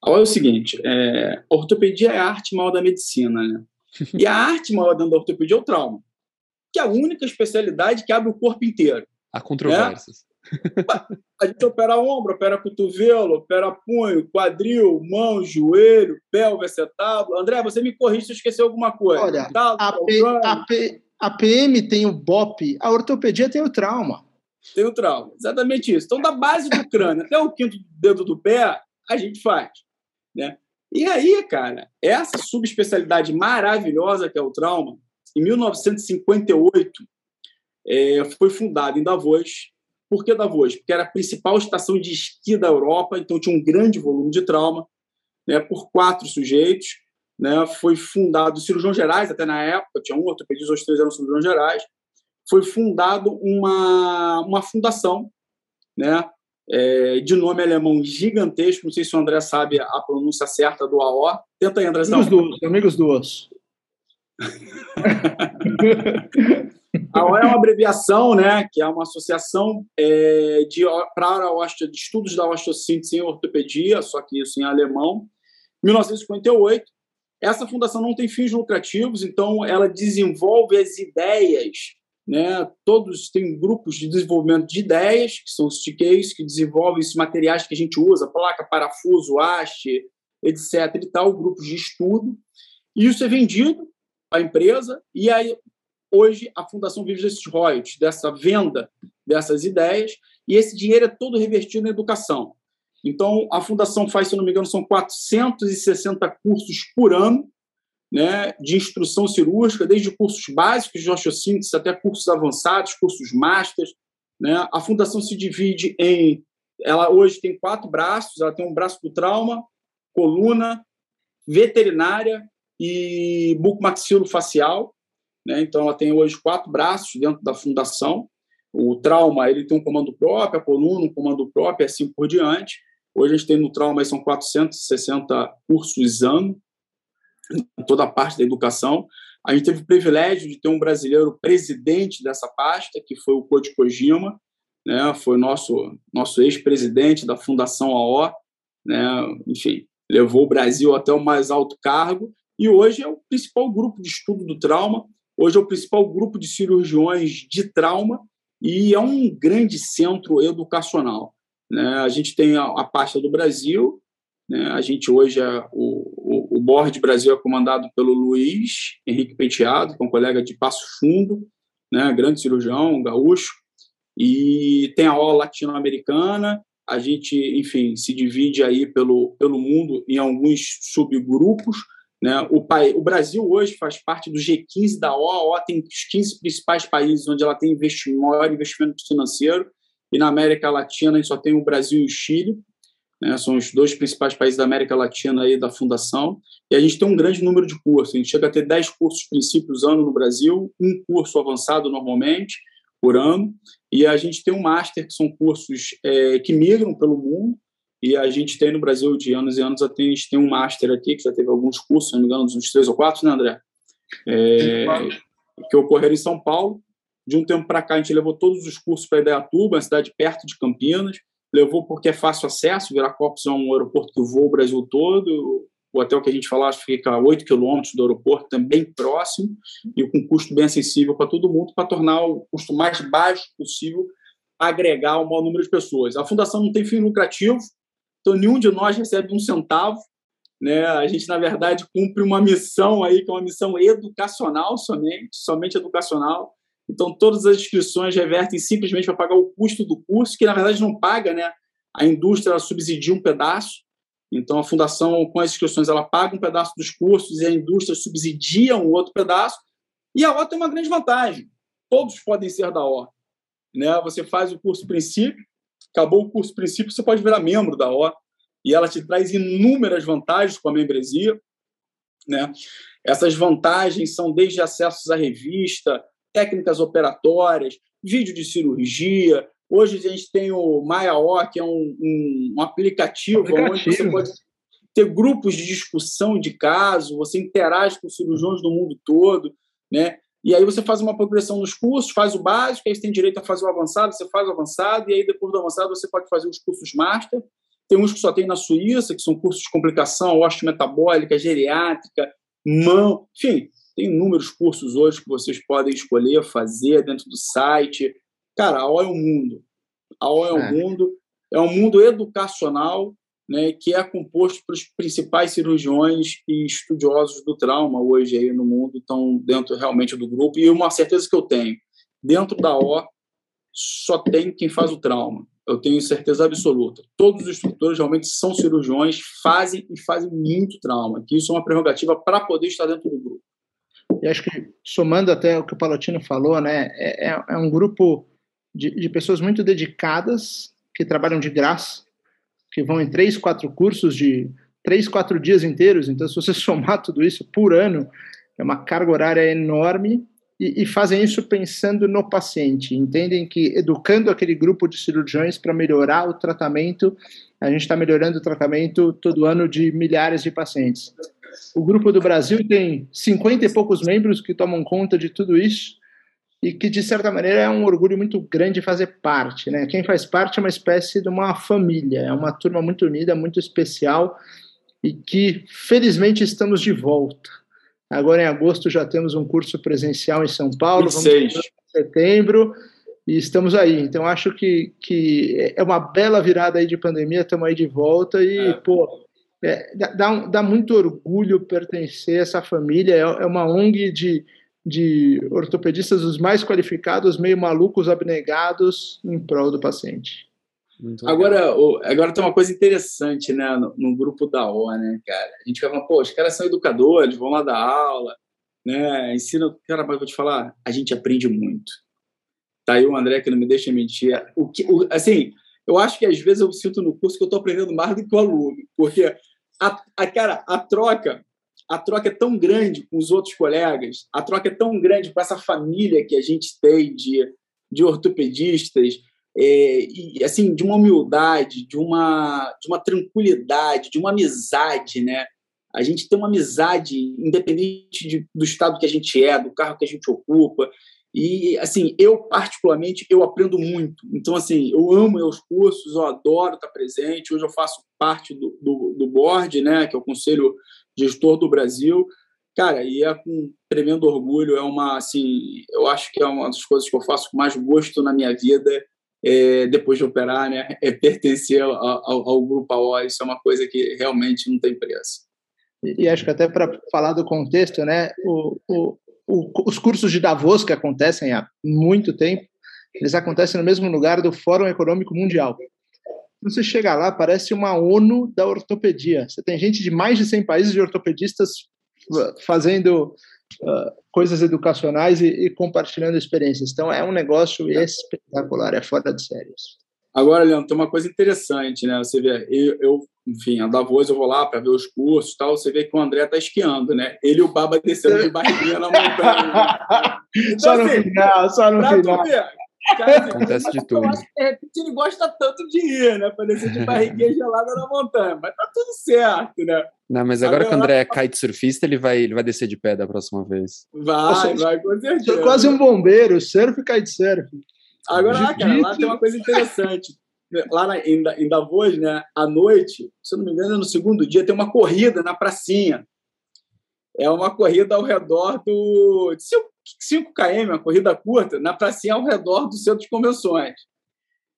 a O é o seguinte, é, ortopedia é a arte maior da medicina, né? E a arte maior dentro da ortopedia é o trauma que é a única especialidade que abre o corpo inteiro. Há controvérsias. Né? A gente opera ombro, opera cotovelo, opera punho, quadril, mão, joelho, pelve, acetábulo. André, você me corrige se eu esquecer alguma coisa. Olha, a, P, a, P, a PM tem o BOP, a ortopedia tem o trauma. Tem o trauma, exatamente isso. Então, da base do crânio até o quinto dedo do pé, a gente faz. Né? E aí, cara, essa subespecialidade maravilhosa que é o trauma, em 1958, é, foi fundado em Davos. Por que Davos? Porque era a principal estação de esqui da Europa, então tinha um grande volume de trauma, né, por quatro sujeitos. Né, foi fundado cirurgiões gerais, até na época, tinha um ortopedista, os três eram cirurgiões gerais. Foi fundado uma, uma fundação né, é, de nome alemão gigantesco, não sei se o André sabe a pronúncia certa do AO. Tenta aí, André. Amigos do, amigos do osso. A OA é uma abreviação, né, que é uma associação é, de, para osteo, de estudos da osteossíntese em ortopedia, só que isso em alemão, 1958. Essa fundação não tem fins lucrativos, então ela desenvolve as ideias, né? Todos têm grupos de desenvolvimento de ideias, que são os TKs, que desenvolvem esses materiais que a gente usa, placa, parafuso, haste, etc. e tal, grupos de estudo. E isso é vendido a empresa e aí hoje a fundação vive desses royalties, dessa venda dessas ideias e esse dinheiro é todo revertido na educação. Então a fundação faz, se não me engano, são 460 cursos por ano, né, de instrução cirúrgica, desde cursos básicos de osteossíntese até cursos avançados, cursos masters, né? A fundação se divide em ela hoje tem quatro braços, ela tem um braço do trauma, coluna, veterinária e bucomaxilofacial. Né? Então, ela tem hoje quatro braços dentro da fundação. O trauma ele tem um comando próprio, a coluna um comando próprio, assim por diante. Hoje a gente tem no trauma são 460 cursos ano, em toda a parte da educação. A gente teve o privilégio de ter um brasileiro presidente dessa pasta, que foi o Koji Kojima, né? foi nosso, nosso ex-presidente da Fundação AO, né? enfim, levou o Brasil até o mais alto cargo e hoje é o principal grupo de estudo do trauma, hoje é o principal grupo de cirurgiões de trauma e é um grande centro educacional. Né? A gente tem a, a pasta do Brasil, né? a gente hoje é o, o, o board Brasil é comandado pelo Luiz Henrique Penteado, que é um colega de Passo Fundo, né? grande cirurgião, gaúcho, e tem a OL latino-americana, a gente, enfim, se divide aí pelo, pelo mundo em alguns subgrupos. Né? O, pai, o Brasil hoje faz parte do G15 da OA. A OA tem os 15 principais países onde ela tem investimento, maior investimento financeiro. E na América Latina a gente só tem o Brasil e o Chile. Né? São os dois principais países da América Latina aí da fundação. E a gente tem um grande número de cursos. A gente chega a ter 10 cursos princípios ano no Brasil, um curso avançado normalmente por ano. E a gente tem um master, que são cursos é, que migram pelo mundo. E a gente tem no Brasil, de anos e anos, a gente tem um master aqui, que já teve alguns cursos, se não me engano, uns três ou quatro, né, André? É, que ocorreram em São Paulo. De um tempo para cá, a gente levou todos os cursos para Idaiatuba, uma cidade perto de Campinas. Levou porque é fácil acesso, Viracopos é um aeroporto que voa o Brasil todo. O hotel que a gente falava fica a 8 quilômetros do aeroporto, também próximo, e com custo bem acessível para todo mundo, para tornar o custo mais baixo possível, agregar o maior número de pessoas. A fundação não tem fim lucrativo, então nenhum de nós recebe um centavo. Né? A gente, na verdade, cumpre uma missão aí, que é uma missão educacional somente, somente educacional. Então, todas as inscrições revertem simplesmente para pagar o custo do curso, que na verdade não paga, né? A indústria subsidia um pedaço, então, a fundação, com as inscrições, ela paga um pedaço dos cursos e a indústria subsidia um outro pedaço. E a O tem uma grande vantagem: todos podem ser da O. Né? Você faz o curso princípio, acabou o curso princípio, você pode virar membro da O. E ela te traz inúmeras vantagens com a membresia. Né? Essas vantagens são desde acessos à revista, técnicas operatórias, vídeo de cirurgia, Hoje a gente tem o MaiaO, que é um, um, um aplicativo, aplicativo, onde você pode ter grupos de discussão de caso, você interage com cirurgiões do mundo todo, né? E aí você faz uma progressão nos cursos, faz o básico, aí você tem direito a fazer o avançado, você faz o avançado, e aí depois do avançado você pode fazer os cursos master. Tem uns que só tem na Suíça, que são cursos de complicação, osteometabólica, geriátrica, mão, enfim, tem inúmeros cursos hoje que vocês podem escolher fazer dentro do site. Cara, a O é o mundo. A O é o é. mundo. É um mundo educacional né, que é composto pelos principais cirurgiões e estudiosos do trauma hoje aí no mundo, estão dentro realmente do grupo. E uma certeza que eu tenho, dentro da O, só tem quem faz o trauma. Eu tenho certeza absoluta. Todos os instrutores realmente são cirurgiões, fazem e fazem muito trauma, que isso é uma prerrogativa para poder estar dentro do grupo. E acho que, somando até o que o Palotino falou, né, é, é, é um grupo de, de pessoas muito dedicadas, que trabalham de graça, que vão em três, quatro cursos de três, quatro dias inteiros. Então, se você somar tudo isso por ano, é uma carga horária enorme e, e, fazem isso pensando no paciente. Entendem que educando aquele grupo de cirurgiões para melhorar o tratamento, a gente está melhorando o tratamento todo ano de milhares de pacientes. O grupo do Brasil tem 50 e poucos membros que tomam conta de tudo isso e que de certa maneira é um orgulho muito grande fazer parte, né? Quem faz parte é uma espécie de uma família, é uma turma muito unida, muito especial e que felizmente estamos de volta. Agora em agosto já temos um curso presencial em São Paulo, 26. vamos em setembro e estamos aí. Então acho que, que é uma bela virada aí de pandemia, estamos aí de volta e é. pô, é, dá, dá muito orgulho pertencer a essa família. É, é uma ONG de de ortopedistas os mais qualificados, meio malucos, abnegados em prol do paciente. Agora, agora tem uma coisa interessante, né, no, no, grupo da O, né, cara? A gente fala, pô, os caras são educadores, vão lá dar aula, né, ensina. Cara, mas vou te falar, a gente aprende muito. Tá aí o André que não me deixa mentir. O que, o, assim, eu acho que às vezes eu sinto no curso que eu estou aprendendo mais do que o aluno, porque a, a cara, a troca a troca é tão grande com os outros colegas, a troca é tão grande com essa família que a gente tem de, de ortopedistas, é, e assim de uma humildade, de uma, de uma tranquilidade, de uma amizade, né? A gente tem uma amizade independente de, do estado que a gente é, do carro que a gente ocupa. E, assim, eu, particularmente, eu aprendo muito. Então, assim, eu amo meus cursos, eu adoro estar presente. Hoje eu faço parte do, do, do board, né, que é o Conselho gestor do Brasil. Cara, e é com tremendo orgulho, é uma, assim, eu acho que é uma das coisas que eu faço com mais gosto na minha vida, é, depois de operar, né, é pertencer ao, ao, ao Grupo AO, isso é uma coisa que realmente não tem preço. E, acho que até para falar do contexto, né, o, o, o, os cursos de Davos que acontecem há muito tempo, eles acontecem no mesmo lugar do Fórum Econômico Mundial. Você chega lá, parece uma ONU da ortopedia. Você tem gente de mais de 100 países de ortopedistas fazendo uh, coisas educacionais e, e, compartilhando experiências. Então, é um negócio espetacular, é fora de séries. Agora, Leandro, tem uma coisa interessante, né? Você vê, eu, eu enfim, a Davos eu vou lá para ver os cursos e tal, você vê que o André tá esquiando, né? Ele e o Baba descendo de barriguinha na montanha. Então, só no assim, final, só no final. Cara, Acontece de tudo. Eu acho que de repente ele gosta tanto de ir, né? Para descer de barriguinha gelada na montanha. Mas tá tudo certo, né? Não, mas agora, que o André é kite surfista, ele vai, ele vai descer de pé da próxima vez. Vai, vai, com certeza. Sou quase um bombeiro, surf e kite surf. Agora, lá, cara, lá tem uma coisa interessante. Lá na, em, em Davos, né, à noite, se eu não me engano, no segundo dia, tem uma corrida na pracinha. É uma corrida ao redor do. 5 km, uma corrida curta, na pracinha ao redor do centro de convenções.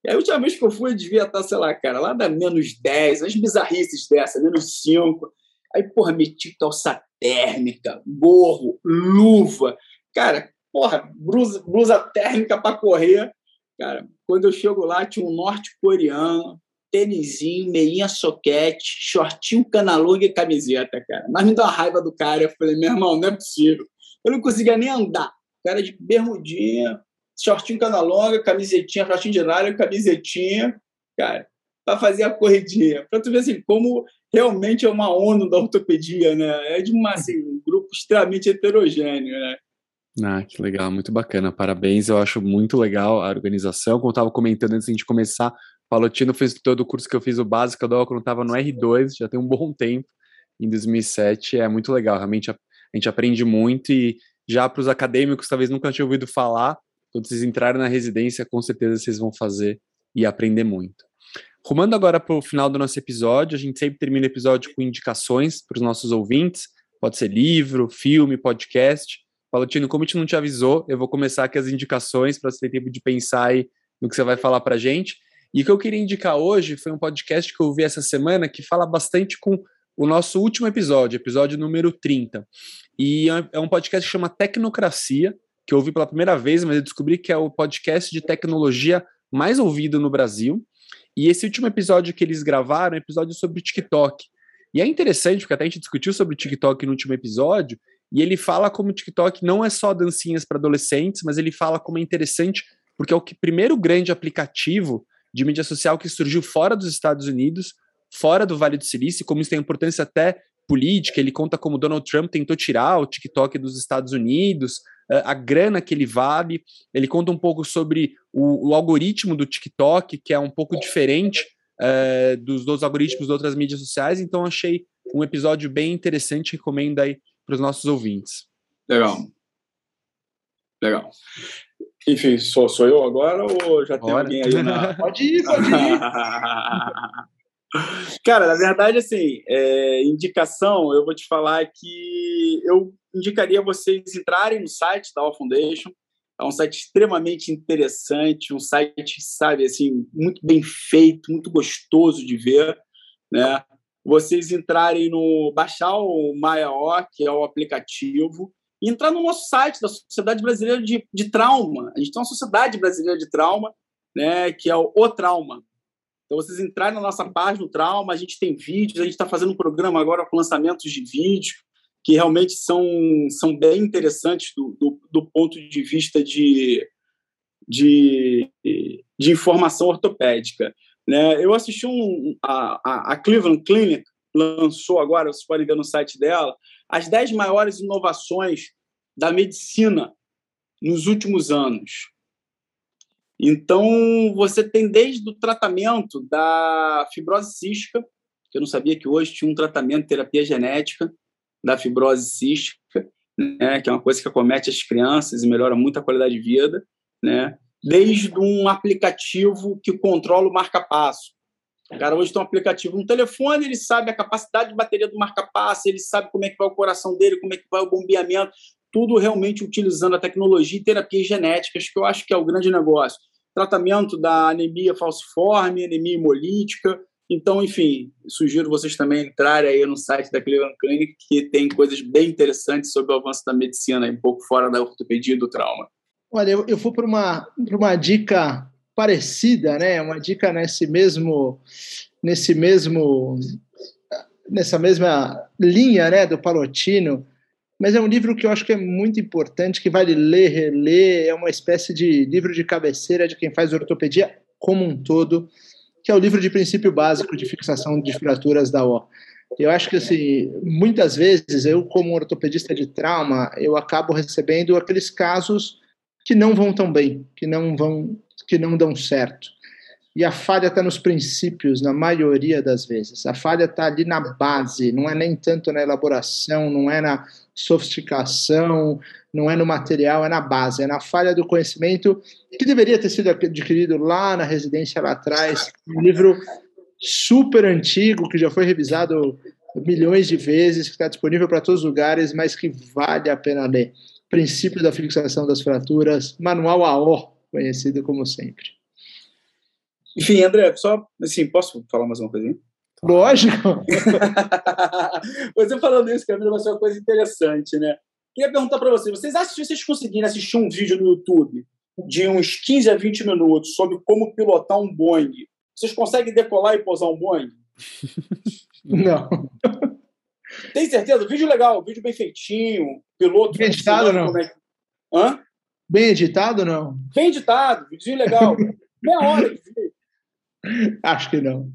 E a última vez que eu fui, eu devia estar, sei lá, cara, lá da menos 10, as bizarrices dessa, menos 5. Aí, porra, meti calça térmica, gorro, luva. Cara, porra, blusa, blusa térmica para correr. Cara, quando eu chego lá, tinha um norte-coreano, tênisinho, meinha soquete, shortinho canalonga e camiseta, cara. Mas me deu uma raiva do cara. Eu falei, meu irmão, não é possível. Eu não conseguia nem andar. Cara de bermudinha, shortinho cana longa, camisetinha, shortinho de nylon, camisetinha, cara, para fazer a corridinha. Para tu ver assim, como realmente é uma ONU da ortopedia, né? É de uma, assim, um grupo extremamente heterogêneo, né? Ah, que legal, muito bacana, parabéns. Eu acho muito legal a organização. Como eu estava comentando antes de começar, Palotino fez todo o curso que eu fiz, o básico do quando estava no R2, já tem um bom tempo, em 2007. É muito legal, realmente a gente aprende muito e já para os acadêmicos talvez nunca tinham ouvido falar, quando vocês entrarem na residência, com certeza vocês vão fazer e aprender muito. Rumando agora para o final do nosso episódio, a gente sempre termina o episódio com indicações para os nossos ouvintes, pode ser livro, filme, podcast. Palotino, como a gente não te avisou, eu vou começar aqui as indicações para você ter tempo de pensar aí no que você vai falar para a gente. E o que eu queria indicar hoje foi um podcast que eu vi essa semana que fala bastante com o nosso último episódio, episódio número 30. E é, é um podcast que chama Tecnocracia, que eu ouvi pela primeira vez, mas eu descobri que é o podcast de tecnologia mais ouvido no Brasil. E esse último episódio que eles gravaram é um episódio sobre TikTok. E é interessante, porque até a gente discutiu sobre o TikTok no último episódio, e ele fala como o TikTok não é só dancinhas para adolescentes, mas ele fala como é interessante, porque é o que, primeiro grande aplicativo de mídia social que surgiu fora dos Estados Unidos, fora do Vale do Silício, como isso tem importância até política. Ele conta como Donald Trump tentou tirar o TikTok dos Estados Unidos, a grana que ele vale. Ele conta um pouco sobre o, o algoritmo do TikTok, que é um pouco diferente uh, dos, dos algoritmos de outras mídias sociais. Então, achei um episódio bem interessante. Recomendo aí para os nossos ouvintes. Legal. Legal. Enfim, sou, sou eu agora ou já tem Bora. alguém aí na... Pode ir, pode ir. Cara, na verdade, assim, é, indicação, eu vou te falar que eu indicaria vocês entrarem no site da All Foundation. É um site extremamente interessante, um site, sabe, assim, muito bem feito, muito gostoso de ver, né? Vocês entrarem no baixar o MaiaO, que é o aplicativo, e entrar no nosso site da Sociedade Brasileira de, de Trauma. A gente tem uma Sociedade Brasileira de Trauma, né, que é o, o Trauma. Então, vocês entrarem na nossa página do Trauma, a gente tem vídeos, a gente está fazendo um programa agora com lançamentos de vídeo, que realmente são, são bem interessantes do, do, do ponto de vista de, de, de informação ortopédica. Né? Eu assisti um, a, a Cleveland Clinic, lançou agora, vocês podem ver no site dela, as 10 maiores inovações da medicina nos últimos anos. Então, você tem desde o tratamento da fibrose cística, que eu não sabia que hoje tinha um tratamento, terapia genética da fibrose cística, né, que é uma coisa que acomete as crianças e melhora muito a qualidade de vida, né, desde um aplicativo que controla o marca-passo. O cara hoje tem um aplicativo no telefone, ele sabe a capacidade de bateria do marca-passo, ele sabe como é que vai o coração dele, como é que vai o bombeamento, tudo realmente utilizando a tecnologia e terapias genéticas, que eu acho que é o grande negócio. Tratamento da anemia falciforme, anemia hemolítica. Então, enfim, sugiro vocês também entrarem aí no site da Cleveland Clinic, que tem coisas bem interessantes sobre o avanço da medicina, um pouco fora da ortopedia e do trauma. Olha, eu, eu vou para uma, uma dica parecida, né? Uma dica nesse mesmo, nesse mesmo, nessa mesma linha, né? Do Palotino. Mas é um livro que eu acho que é muito importante, que vale ler, reler. É uma espécie de livro de cabeceira de quem faz ortopedia como um todo, que é o livro de princípio básico de fixação de fraturas da O. Eu acho que, assim, muitas vezes, eu, como ortopedista de trauma, eu acabo recebendo aqueles casos que não vão tão bem, que não vão, que não dão certo. E a falha está nos princípios, na maioria das vezes. A falha está ali na base, não é nem tanto na elaboração, não é na sofisticação, não é no material, é na base, é na falha do conhecimento que deveria ter sido adquirido lá na residência lá atrás. Um livro super antigo, que já foi revisado milhões de vezes, que está disponível para todos os lugares, mas que vale a pena ler. Princípio da fixação das fraturas, Manual AO, conhecido como sempre. Enfim, André, só assim, posso falar mais uma coisinha? Lógico! você falando isso, Camila, vai ser uma coisa interessante, né? Queria perguntar para vocês: vocês acham que vocês conseguirem assistir um vídeo no YouTube de uns 15 a 20 minutos sobre como pilotar um Boeing vocês conseguem decolar e pousar um Boeing? Não. Tem certeza? Vídeo legal, vídeo bem feitinho, piloto. Bem editado, não? É... Hã? Bem editado, não? Bem editado, vídeo legal. Meia hora de vídeo. Acho que não.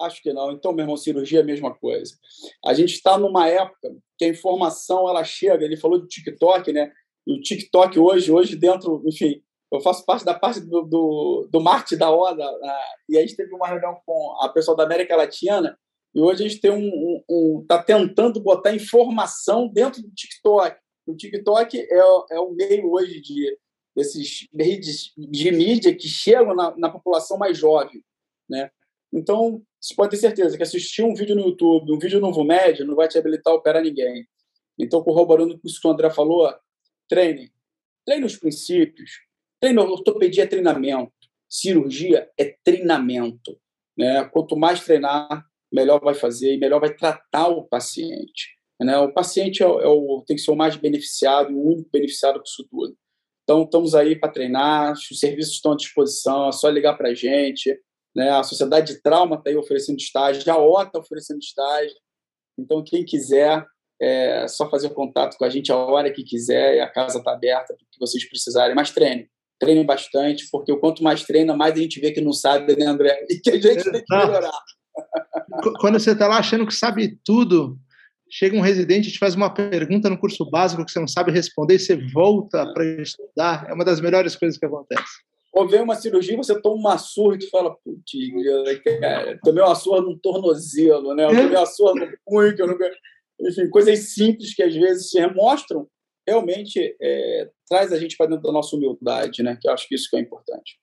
Acho que não. Então, meu irmão, cirurgia é a mesma coisa. A gente está numa época que a informação ela chega. Ele falou do TikTok, né? E o TikTok hoje, hoje dentro, enfim, eu faço parte da parte do, do, do marketing da ODA, e a gente teve uma reunião com a pessoal da América Latina, e hoje a gente tem um, um, um tá tentando botar informação dentro do TikTok. O TikTok é, é o meio hoje de desses redes de mídia que chegam na, na população mais jovem, né? Então, você pode ter certeza que assistir um vídeo no YouTube, um vídeo no VUMED, não vai te habilitar a operar ninguém. Então, corroborando com isso que o André falou, treine. Treine os princípios, Treino, ortopedia é treinamento, cirurgia é treinamento. Né? Quanto mais treinar, melhor vai fazer e melhor vai tratar o paciente. Né? O paciente é, é o, tem que ser o mais beneficiado, o único beneficiado com isso tudo. Então, estamos aí para treinar, os serviços estão à disposição, é só ligar para a gente. Né? A Sociedade de Trauma está aí oferecendo estágio, a OTA está oferecendo estágio. Então, quem quiser, é só fazer contato com a gente a hora que quiser, a casa está aberta para que vocês precisarem. Mas treine, treinem bastante, porque o quanto mais treina, mais a gente vê que não sabe, né, André? E que a gente tem que melhorar. Quando você está lá achando que sabe tudo, chega um residente e te faz uma pergunta no curso básico que você não sabe responder e você volta para estudar, é uma das melhores coisas que acontece. Ou vem uma cirurgia, você toma uma surra e tu fala, putz, cara, tomei uma surra no tornozelo, né? Eu tomei uma surra no punho, que eu nunca... Enfim, coisas simples que às vezes se mostram realmente é, traz a gente para dentro da nossa humildade, né? Que eu acho que isso que é importante.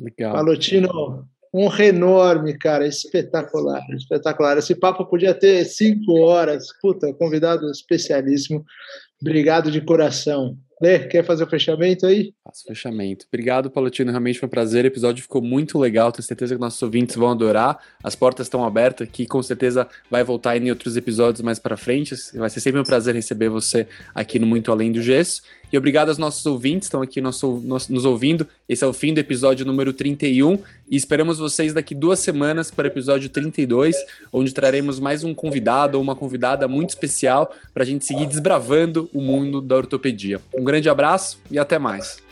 Legal. Palotino, um enorme, cara, espetacular, espetacular. Esse papo podia ter cinco horas. Puta, convidado especialíssimo. Obrigado de coração. Lê, quer fazer o fechamento aí? Faço fechamento. Obrigado, Palotino. Realmente foi um prazer. O episódio ficou muito legal. Tenho certeza que nossos ouvintes vão adorar. As portas estão abertas aqui. Com certeza vai voltar em outros episódios mais para frente. Vai ser sempre um prazer receber você aqui no Muito Além do Gesso. E obrigado aos nossos ouvintes estão aqui nos, nos ouvindo. Esse é o fim do episódio número 31. E esperamos vocês daqui duas semanas para o episódio 32, onde traremos mais um convidado ou uma convidada muito especial para a gente seguir desbravando o mundo da ortopedia. Um grande abraço e até mais.